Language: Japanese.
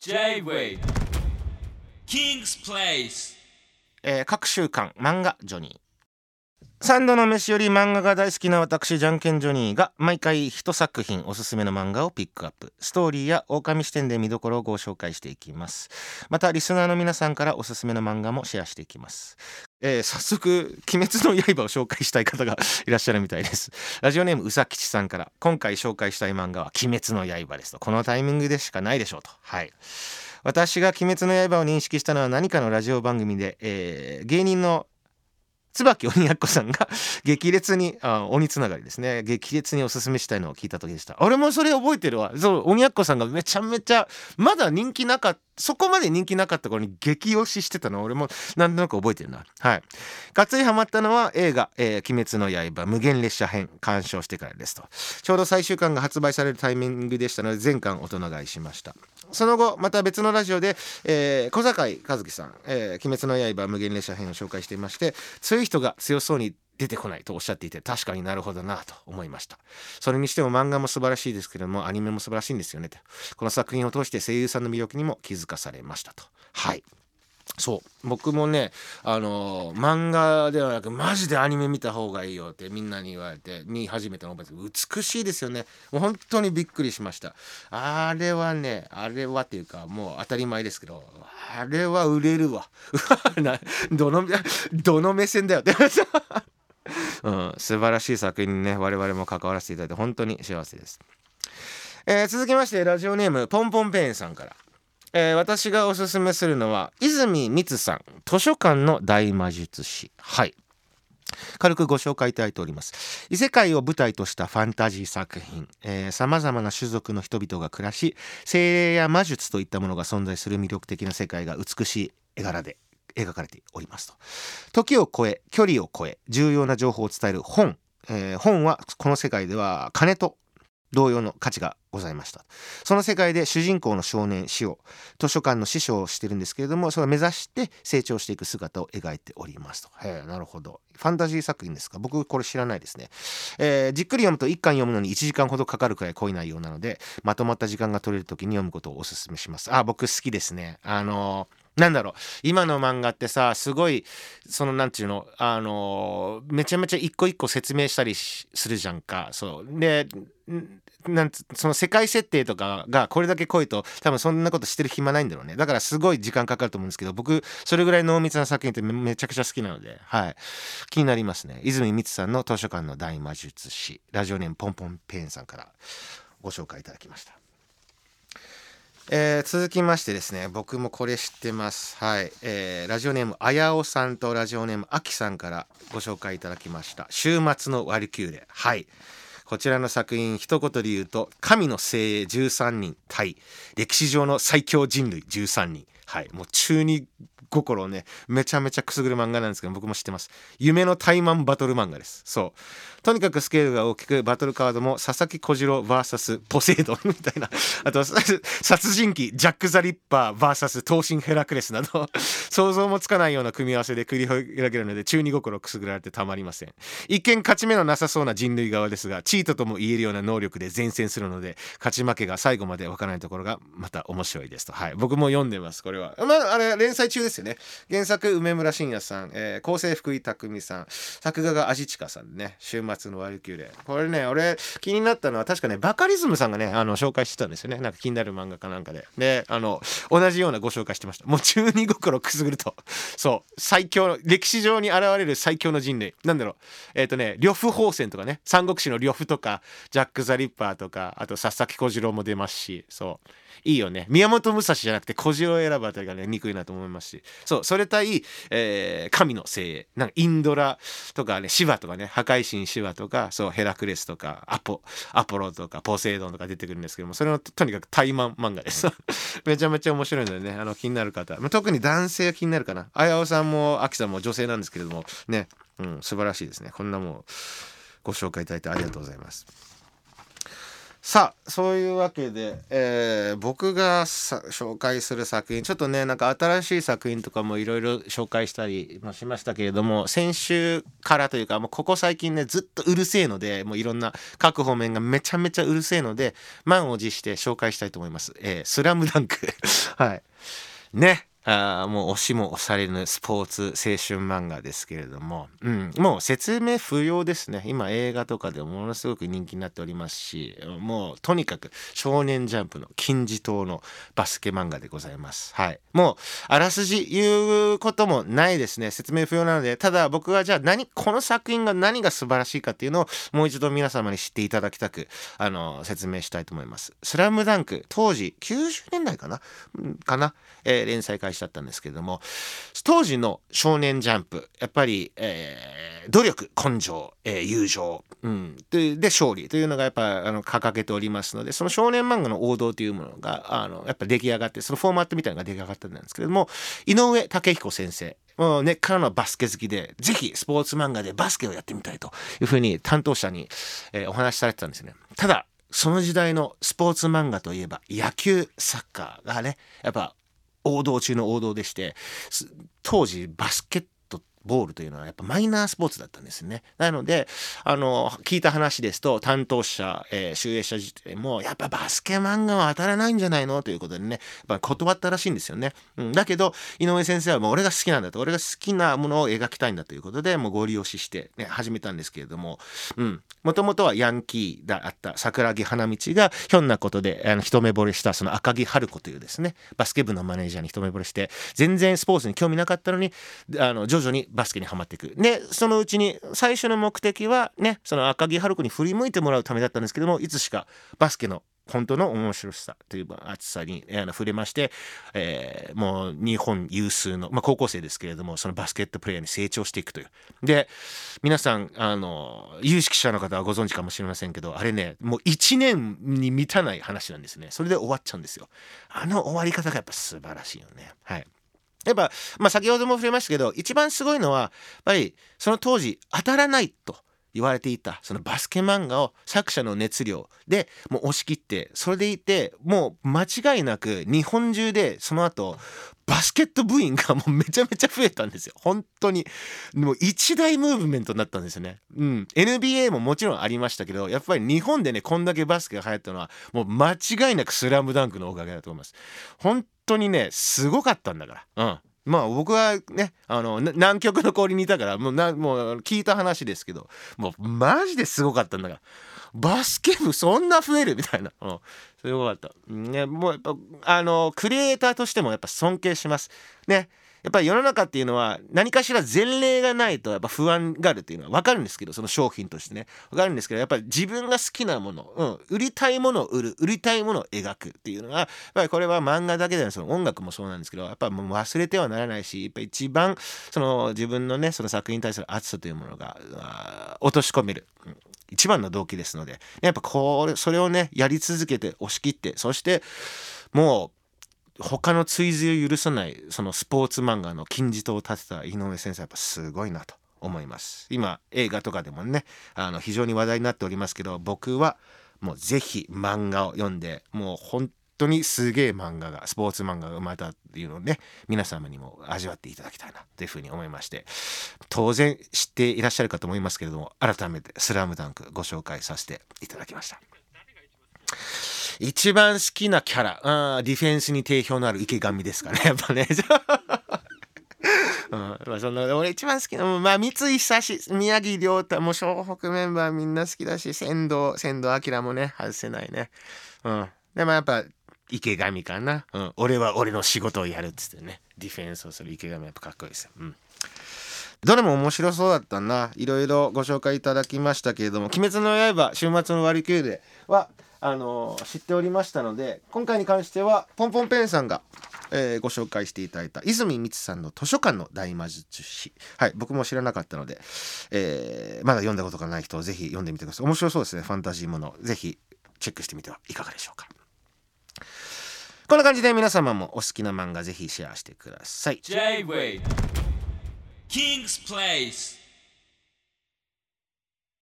J-Way. King's Place. えー各週間漫画ジョニー。三度の飯より漫画が大好きな私ジャンケンジョニーが毎回一作品おすすめの漫画をピックアップ。ストーリーや狼視点で見どころをご紹介していきます。またリスナーの皆さんからおすすめの漫画もシェアしていきます、えー早速「鬼滅の刃」を紹介したい方がいらっしゃるみたいです。ラジオネームうさきちさんから今回紹介したい漫画は「鬼滅の刃」ですと。このタイミングでしかないでしょうと。はい。私が「鬼滅の刃」を認識したのは何かのラジオ番組で、えー芸人の椿鬼奴さんが 激烈にあ鬼つながりですね。激烈におすすめしたいのを聞いた時でした。俺もそれ覚えてるわ。そう鬼奴さんがめちゃめちゃまだ人気なかったそこまで人気なかった頃に激推ししてたの。俺もなんとなく覚えてるな。はい。がっつりハマったのは映画「えー鬼滅の刃無限列車編」鑑賞してからですと。ちょうど最終巻が発売されるタイミングでしたので全巻大人買いしました。その後また別のラジオで、えー小坂井和樹さん、えー鬼滅の刃無限列車編」を紹介していまして強い人が強そうに出てこないとおっしゃっていて確かになるほどなと思いました。それにしても漫画も素晴らしいですけれどもアニメも素晴らしいんですよねと。この作品を通して声優さんの魅力にも気づかされましたと。はい。そう。僕もねあのー漫画ではなくマジでアニメ見た方がいいよってみんなに言われて見始めたのを覚えて美しいですよね。もう本当にびっくりしました。あれはねあれはっていうかもう当たり前ですけどあれは売れるわ。どのどの目線だよって。うん、素晴らしい作品にね我々も関わらせていただいて本当に幸せです、えー続きましてラジオネームポンポンペインさんから。えー私がおすすめするのは泉光さん図書館の大魔術師。はい。軽くご紹介いただいております。異世界を舞台としたファンタジー作品。さまざまな種族の人々が暮らし精霊や魔術といったものが存在する魅力的な世界が美しい絵柄で描かれておりますと。時を超え距離を超え重要な情報を伝える本、えー本はこの世界では金と同様の価値がございました。その世界で主人公の少年死を図書館の師匠をしてるんですけれどもそれを目指して成長していく姿を描いておりますと。へえなるほど。ファンタジー作品ですか？僕これ知らないですね、えーじっくり読むと1巻読むのに1時間ほどかかるくらい濃い内容なのでまとまった時間が取れる時に読むことをおすすめします。あ僕好きですね。あのーなんだろう。今の漫画ってさすごいそのなんていうのあのめちゃめちゃ一個一個説明したりするじゃんか。そう。でなんその世界設定とかがこれだけ濃いと多分そんなことしてる暇ないんだろうね。だからすごい時間かかると思うんですけど僕それぐらい濃密な作品ってめちゃくちゃ好きなのではい。気になりますね。泉光さんの図書館の大魔術師ラジオネームポンポンペーンさんからご紹介いただきました。えー続きましてですね僕もこれ知ってます。はい、えーラジオネームあやおさんとラジオネームあきさんからご紹介いただきました。週末のワルキューレ。はい。こちらの作品一言で言うと神の精鋭13人対歴史上の最強人類13人。はい。もう中二心をねめちゃめちゃくすぐる漫画なんですけど僕も知ってます。夢のタイマンバトル漫画です。そう。とにかくスケールが大きくバトルカードも佐々木小次郎 VS ポセイドンみたいな。あと殺人鬼ジャック・ザ・リッパー VS 闘神ヘラクレスなど。想像もつかないような組み合わせで繰り広げるので中二心をくすぐられてたまりません。一見勝ち目のなさそうな人類側ですがチートとも言えるような能力で前線するので勝ち負けが最後までわからないところがまた面白いですと。はい。僕も読んでますこれは。まああれ連載中ですよね。原作梅村信也さん、えー構成福井匠さん。作画が味近さんね。週末のワルキューレ。これね俺気になったのは確かねバカリズムさんがねあの紹介してたんですよね。なんか気になる漫画かなんかで。であの同じようなご紹介してました。もう中二心くすぐると。そう。最強の歴史上に現れる最強の人類。なんだろう。えっ、とね呂布宝泉とかね。三国志の呂布とかジャック・ザ・リッパーとかあと佐々木小次郎も出ますし。そう。いいよね。宮本武蔵じゃなくて小次郎選ぶあたりがね憎いなと思いますし。そうそれ対、えー神の精鋭なんかインドラとかねシヴァとかね破壊神シヴァとかそうヘラクレスとかアポアポロとかポセイドンとか出てくるんですけどもそれのとにかく対マン漫画です。めちゃめちゃ面白いのでねあの気になる方、まあ、特に男性が気になるかな。あやおさんもあきさんも女性なんですけれどもね。うん素晴らしいですね。こんなもんご紹介いただいてありがとうございます。さあそういうわけで、えー僕が紹介する作品ちょっとねなんか新しい作品とかもいろいろ紹介したりもしましたけれども先週からというかもうここ最近ねずっとうるせえのでもういろんな各方面がめちゃめちゃうるせえので満を持して紹介したいと思います。えースラムダンク。はい。ね。あもう押しも押されぬスポーツ青春漫画ですけれども、うん、もう説明不要ですね。今映画とかでものすごく人気になっておりますしもうとにかく少年ジャンプの金字塔のバスケ漫画でございます。はい。もうあらすじ言うこともないですね。説明不要なのでただ僕はじゃあ何この作品が何が素晴らしいかっていうのをもう一度皆様に知っていただきたくあの説明したいと思います。スラムダンク当時90年代かな？かな、えー連載開始だったんですけども当時の少年ジャンプやっぱり、えー努力根性、えー友情、うん、でで勝利というのがやっぱあの掲げておりますのでその少年漫画の王道というものがあのやっぱ出来上がってそのフォーマットみたいなのが出来上がったんですけれども井上武彦先生もう根っからのバスケ好きでぜひスポーツ漫画でバスケをやってみたいというふうに担当者に、えーお話しされてたんですね。ただその時代のスポーツ漫画といえば野球サッカーがねやっぱ王道中の王道でして当時バスケットボールというのはやっぱマイナースポーツだったんですね。なのであの聞いた話ですと担当者、えー、集英社自体もやっぱバスケ漫画は当たらないんじゃないの？ということでねやっぱ断ったらしいんですよね。うん、だけど井上先生はもう俺が好きなんだと俺が好きなものを描きたいんだということでもうご利用しして、ね、始めたんですけれどももともとはヤンキーだった桜木花道がひょんなことであの一目惚れしたその赤木春子というですねバスケ部のマネージャーに一目惚れして全然スポーツに興味なかったのにあの徐々にバスケにはまっていくでそのうちに最初の目的はねその赤木春子に振り向いてもらうためだったんですけどもいつしかバスケの本当の面白さという熱さに触れまして、えーもう日本有数の、まあ、高校生ですけれどもそのバスケットプレーヤーに成長していくという。で皆さんあの有識者の方はご存知かもしれませんけどあれねもう1年に満たない話なんですねそれで終わっちゃうんですよ。あの終わり方がやっぱ素晴らしいよね。はいやっぱ、まあ、先ほども触れましたけど一番すごいのはやっぱりその当時当たらないと言われていたそのバスケ漫画を作者の熱量でもう押し切ってそれでいてもう間違いなく日本中でその後バスケット部員がもうめちゃめちゃ増えたんですよ。本当に。もう一大ムーブメントになったんですよね。うん。NBA ももちろんありましたけどやっぱり日本でねこんだけバスケが流行ったのはもう間違いなくスラムダンクのおかげだと思います。本当にねすごかったんだから。うん。まあ僕はねあのな南極の氷にいたからもうなもう聞いた話ですけどもうマジですごかったんだから。バスケ部そんな増えるみたいな、うん、すごかった、ね、もうやっぱあのクリエイターとしてもやっぱ尊敬します。ねやっぱり世の中っていうのは何かしら前例がないとやっぱ不安があるっていうのは分かるんですけどその商品としてね分かるんですけどやっぱり自分が好きなもの、うん、売りたいものを売る売りたいものを描くっていうのがやっぱりこれは漫画だけでなくその音楽もそうなんですけどやっぱもう忘れてはならないしやっぱ一番その自分のねその作品に対する熱さというものが落とし込める。うん一番の動機ですのでやっぱこれそれをねやり続けて押し切ってそしてもう他の追随を許さないそのスポーツ漫画の金字塔を立てた井上先生やっぱすごいなと思います今映画とかでもねあの非常に話題になっておりますけど僕はもうぜひ漫画を読んでもう本当にすげえ漫画がスポーツ漫画が生まれたっていうのをね皆様にも味わっていただきたいなというふうに思いまして当然知っていらっしゃるかと思いますけれども改めて「スラムダンクご紹介させていただきました。一番好きなキャラ。あーディフェンスに定評のある池上ですかね。やっぱね。うん。まあ、そんな俺一番好きなまあ三井久志宮城亮太もう湘北メンバーみんな好きだし仙道仙道明もね外せないね。うん、でもやっぱ池上かな、うん、俺は俺の仕事をやるっつってね。ディフェンスをする池上やっぱかっこいいです。うん。どれも面白そうだったな。いろいろご紹介いただきましたけれども「鬼滅の刃週末の割り切りではあの知っておりましたので今回に関してはポンポンペンさんが、えーご紹介していただいた泉光さんの図書館の大魔術師。はい僕も知らなかったので、えーまだ読んだことがない人ぜひ読んでみてください。面白そうですねファンタジーもの。ぜひチェックしてみてはいかがでしょうか。こんな感じで皆様もお好きな漫画ぜひシェアしてください。J-Way King's Place